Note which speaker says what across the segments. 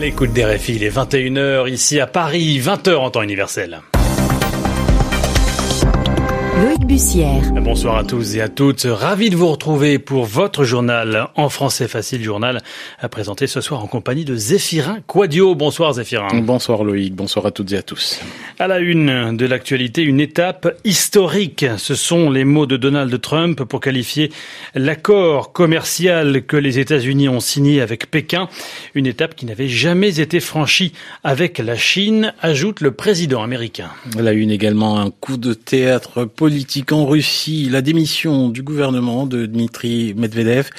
Speaker 1: À l'écoute des RFI, il est 21h ici à Paris, 20h en temps universel.
Speaker 2: Loïc Bussière.
Speaker 1: Bonsoir à tous et à toutes. Ravi de vous retrouver pour votre journal en français facile, journal à présenter ce soir en compagnie de Zéphirin Quadio. Bonsoir Zéphirin.
Speaker 3: Bonsoir Loïc, bonsoir à toutes et à tous.
Speaker 1: À la une de l'actualité, une étape historique. Ce sont les mots de Donald Trump pour qualifier l'accord commercial que les États-Unis ont signé avec Pékin. Une étape qui n'avait jamais été franchie avec la Chine, ajoute le président américain.
Speaker 3: À la une également un coup de théâtre politique politique en Russie, la démission du gouvernement de Dmitri Medvedev,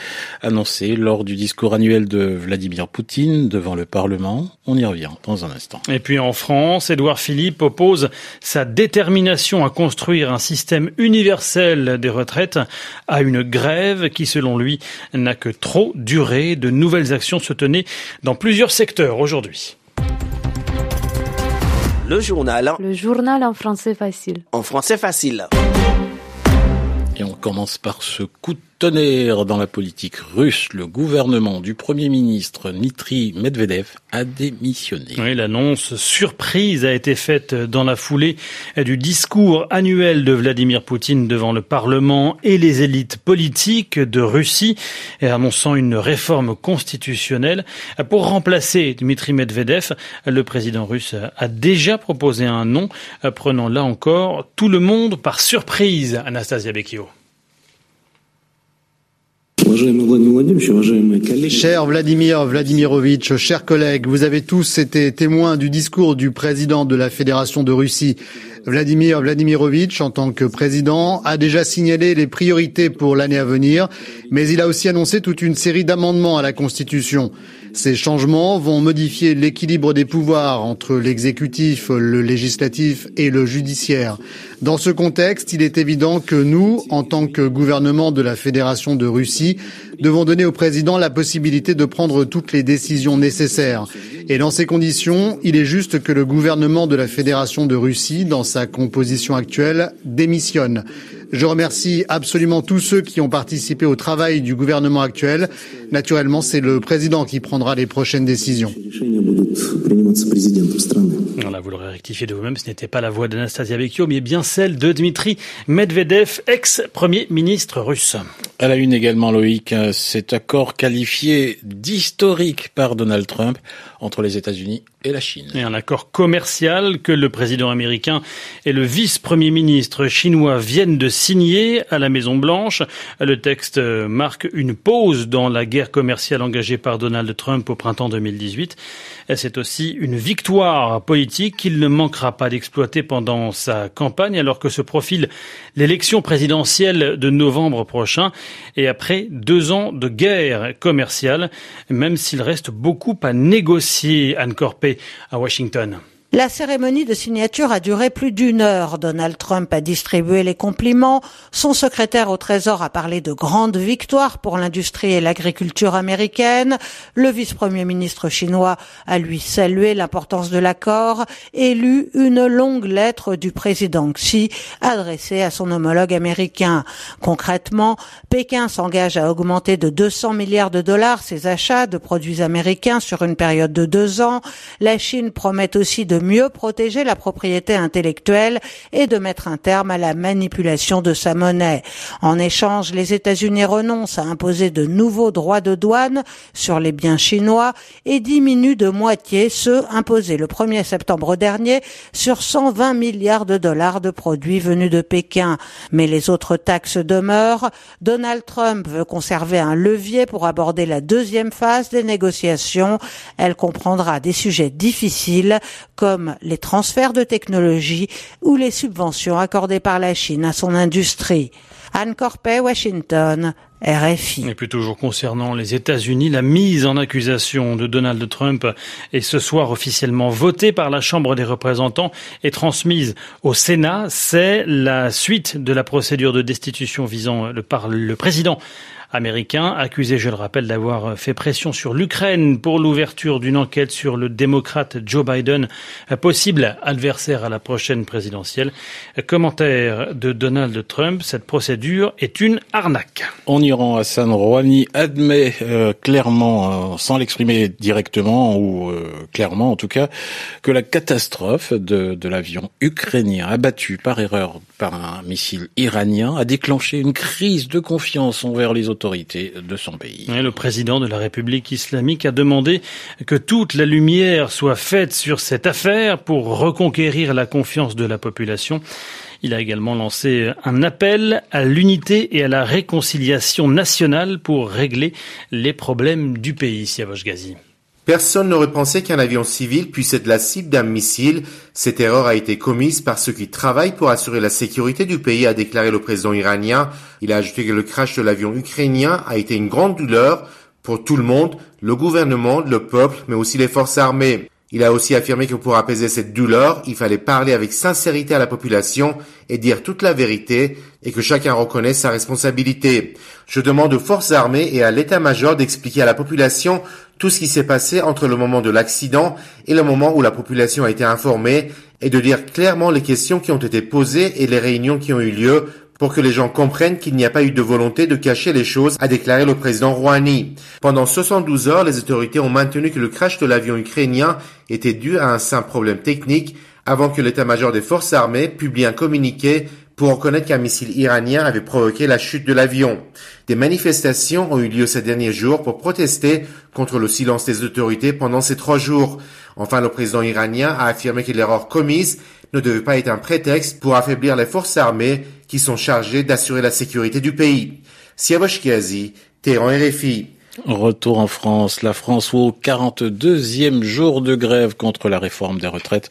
Speaker 3: annoncée lors du discours annuel de Vladimir Poutine devant le Parlement. On y revient dans un instant.
Speaker 1: Et puis en France, Édouard Philippe oppose sa détermination à construire un système universel des retraites à une grève qui, selon lui, n'a que trop duré. De nouvelles actions se tenaient dans plusieurs secteurs aujourd'hui.
Speaker 4: Le journal.
Speaker 5: Le journal en français facile.
Speaker 4: En français facile.
Speaker 3: Et on commence par ce coup de tonnerre dans la politique russe. Le gouvernement du Premier ministre Dmitri Medvedev a démissionné.
Speaker 1: Oui, l'annonce surprise a été faite dans la foulée du discours annuel de Vladimir Poutine devant le Parlement et les élites politiques de Russie, annonçant une réforme constitutionnelle. Pour remplacer Dmitri Medvedev, le président russe a déjà proposé un nom, prenant là encore tout le monde par surprise, Anastasia Bekio.
Speaker 6: Cher Vladimir Vladimirovitch, chers collègues, vous avez tous été témoins du discours du président de la Fédération de Russie. Vladimir Vladimirovitch, en tant que président, a déjà signalé les priorités pour l'année à venir, mais il a aussi annoncé toute une série d'amendements à la Constitution. Ces changements vont modifier l'équilibre des pouvoirs entre l'exécutif, le législatif et le judiciaire. Dans ce contexte, il est évident que nous, en tant que gouvernement de la Fédération de Russie, devons donner au président la possibilité de prendre toutes les décisions nécessaires. Et dans ces conditions, il est juste que le gouvernement de la Fédération de Russie, dans sa composition actuelle, démissionne. Je remercie absolument tous ceux qui ont participé au travail du gouvernement actuel. Naturellement, c'est le président qui prendra les prochaines décisions.
Speaker 1: Voilà, vous l'aurez rectifié de vous-même, ce n'était pas la voix d'Anastasia Vecchio, mais bien celle de Dmitri Medvedev, ex-premier ministre russe.
Speaker 3: À la une également, Loïc, cet accord qualifié d'historique par Donald Trump entre les États-Unis et
Speaker 1: un accord commercial que le président américain et le vice-premier ministre chinois viennent de signer à la Maison Blanche. Le texte marque une pause dans la guerre commerciale engagée par Donald Trump au printemps 2018. C'est aussi une victoire politique qu'il ne manquera pas d'exploiter pendant sa campagne alors que se profile l'élection présidentielle de novembre prochain et après deux ans de guerre commerciale, même s'il reste beaucoup à négocier, Anne Corpé, à Washington.
Speaker 7: La cérémonie de signature a duré plus d'une heure. Donald Trump a distribué les compliments. Son secrétaire au Trésor a parlé de grandes victoires pour l'industrie et l'agriculture américaine. Le vice-premier ministre chinois a lui salué l'importance de l'accord et lu une longue lettre du président Xi adressée à son homologue américain. Concrètement, Pékin s'engage à augmenter de 200 milliards de dollars ses achats de produits américains sur une période de deux ans. La Chine promet aussi mieux protéger la propriété intellectuelle et de mettre un terme à la manipulation de sa monnaie. En échange, les États-Unis renoncent à imposer de nouveaux droits de douane sur les biens chinois et diminuent de moitié ceux imposés le 1er septembre dernier sur 120 milliards de dollars de produits venus de Pékin. Mais les autres taxes demeurent. Donald Trump veut conserver un levier pour aborder la deuxième phase des négociations. Elle comprendra des sujets difficiles comme les transferts de technologie ou les subventions accordées par la Chine à son industrie. Anne Corpet, Washington, RFI.
Speaker 1: Et puis toujours concernant les États-Unis, la mise en accusation de Donald Trump est ce soir officiellement votée par la Chambre des représentants et transmise au Sénat. C'est la suite de la procédure de destitution visant le, par le président américain, accusé, je le rappelle, d'avoir fait pression sur l'Ukraine pour l'ouverture d'une enquête sur le démocrate Joe Biden, possible adversaire à la prochaine présidentielle. Commentaire de Donald Trump, cette procédure est une arnaque.
Speaker 3: En Iran, Hassan Rouhani admet euh, clairement, euh, sans l'exprimer directement ou euh, clairement en tout cas, que la catastrophe de, de l'avion ukrainien abattu par erreur par un missile iranien a déclenché une crise de confiance envers les autorités de son pays.
Speaker 1: le président de la République islamique a demandé que toute la lumière soit faite sur cette affaire pour reconquérir la confiance de la population. Il a également lancé un appel à l'unité et à la réconciliation nationale pour régler les problèmes du pays, Siavosh Ghazi.
Speaker 8: Personne n'aurait pensé qu'un avion civil puisse être la cible d'un missile. Cette erreur a été commise par ceux qui travaillent pour assurer la sécurité du pays, a déclaré le président iranien. Il a ajouté que le crash de l'avion ukrainien a été une grande douleur pour tout le monde, le gouvernement, le peuple, mais aussi les forces armées. Il a aussi affirmé que pour apaiser cette douleur, il fallait parler avec sincérité à la population et dire toute la vérité et que chacun reconnaisse sa responsabilité. Je demande aux forces armées et à l'état-major d'expliquer à la population tout ce qui s'est passé entre le moment de l'accident et le moment où la population a été informée et de dire clairement les questions qui ont été posées et les réunions qui ont eu lieu pour que les gens comprennent qu'il n'y a pas eu de volonté de cacher les choses, a déclaré le président Rouhani. Pendant 72 heures, les autorités ont maintenu que le crash de l'avion ukrainien était dû à un simple problème technique avant que l'état-major des forces armées publie un communiqué pour reconnaître qu'un missile iranien avait provoqué la chute de l'avion. Des manifestations ont eu lieu ces derniers jours pour protester contre le silence des autorités pendant ces trois jours. Enfin, le président iranien a affirmé que l'erreur commise ne devait pas être un prétexte pour affaiblir les forces armées qui sont chargées d'assurer la sécurité du pays. Siavosh Kiazi, Téhéran RFI.
Speaker 3: Retour en France. La France au 42e jour de grève contre la réforme des retraites.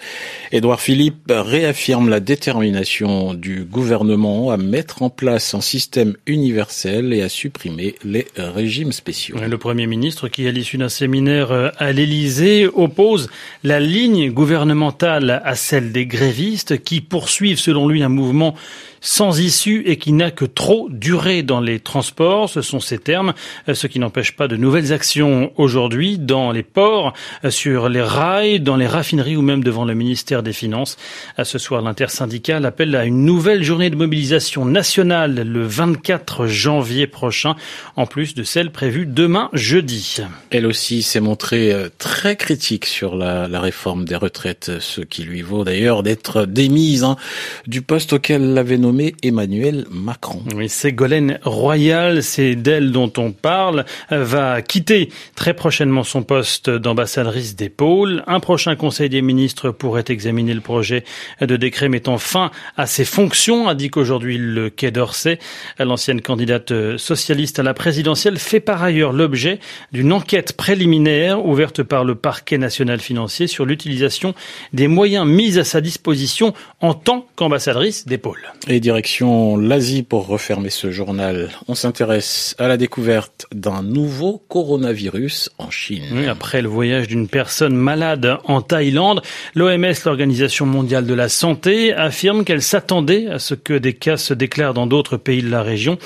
Speaker 3: Édouard Philippe réaffirme la détermination du gouvernement à mettre en place un système universel et à supprimer les régimes spéciaux.
Speaker 1: Le Premier ministre, qui à l'issue d'un séminaire à l'Élysée, oppose la ligne gouvernementale à celle des grévistes qui poursuivent selon lui un mouvement sans issue et qui n'a que trop duré dans les transports. Ce sont ces termes, ce qui n'empêche pas de nouvelles actions aujourd'hui dans les ports, euh, sur les rails, dans les raffineries ou même devant le ministère des Finances. À ce soir, l'intersyndicale appelle à une nouvelle journée de mobilisation nationale le 24 janvier prochain, en plus de celle prévue demain jeudi.
Speaker 3: Elle aussi s'est montrée euh, très critique sur la, la, réforme des retraites, ce qui lui vaut d'ailleurs d'être démise hein, du poste auquel l'avait nommé Emmanuel Macron.
Speaker 1: Oui, Ségolène Royal, c'est d'elle dont on parle, va quitter très prochainement son poste d'ambassadrice des pôles. Un prochain conseil des ministres pourrait examiner le projet de décret mettant fin à ses fonctions, a dit qu'aujourd'hui le Quai d'Orsay. L'ancienne candidate socialiste à la présidentielle fait par ailleurs l'objet d'une enquête préliminaire ouverte par le parquet national financier sur l'utilisation des moyens mis à sa disposition en tant qu'ambassadrice des pôles
Speaker 3: direction l'Asie pour refermer ce journal. On s'intéresse à la découverte d'un nouveau coronavirus en Chine.
Speaker 1: après le voyage d'une personne malade en Thaïlande, l'OMS, l'Organisation mondiale de la santé, affirme qu'elle s'attendait à ce que des cas se déclarent dans d'autres pays de la région.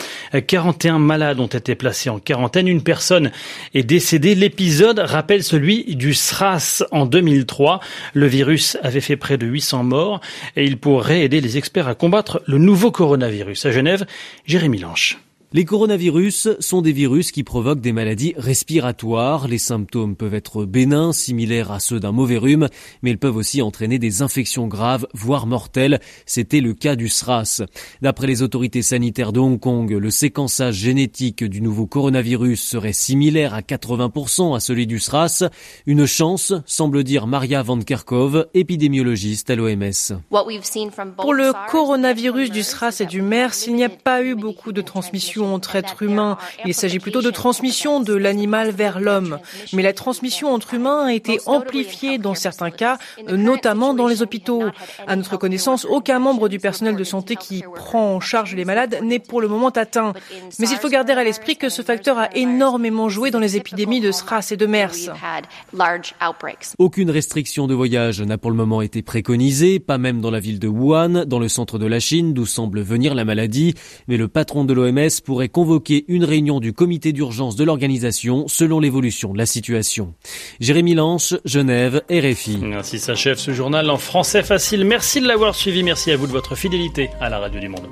Speaker 1: 41 malades ont été placés en quarantaine. Une personne est décédée. L'épisode rappelle celui du SRAS en 2003. Le virus avait fait près de 800 morts et il pourrait aider les experts à combattre le nouveau coronavirus. À Genève, Jérémy Lanche.
Speaker 9: Les coronavirus sont des virus qui provoquent des maladies respiratoires. Les symptômes peuvent être bénins, similaires à ceux d'un mauvais rhume, mais ils peuvent aussi entraîner des infections graves, voire mortelles. C'était le cas du SRAS. D'après les autorités sanitaires de Hong Kong, le séquençage génétique du nouveau coronavirus serait similaire à 80% à celui du SRAS. Une chance, semble dire Maria Van Kerkhove, épidémiologiste à l'OMS.
Speaker 10: Pour le coronavirus du SRAS et du MERS, il n'y a pas eu beaucoup de transmission entre êtres humains. Il s'agit plutôt de transmission de l'animal vers l'homme. Mais la transmission entre humains a été amplifiée dans certains cas, notamment dans les hôpitaux. À notre connaissance, aucun membre du personnel de santé qui prend en charge les malades n'est pour le moment atteint. Mais il faut garder à l'esprit que ce facteur a énormément joué dans les épidémies de SRAS et de MERS.
Speaker 9: Aucune restriction de voyage n'a pour le moment été préconisée, pas même dans la ville de Wuhan, dans le centre de la Chine, d'où semble venir la maladie. Mais le patron de l'OMS pour pourrait convoquer une réunion du comité d'urgence de l'organisation selon l'évolution de la situation. Jérémy Lance, Genève, RFI.
Speaker 1: Ainsi s'achève ce journal en français facile. Merci de l'avoir suivi. Merci à vous de votre fidélité à la radio du monde.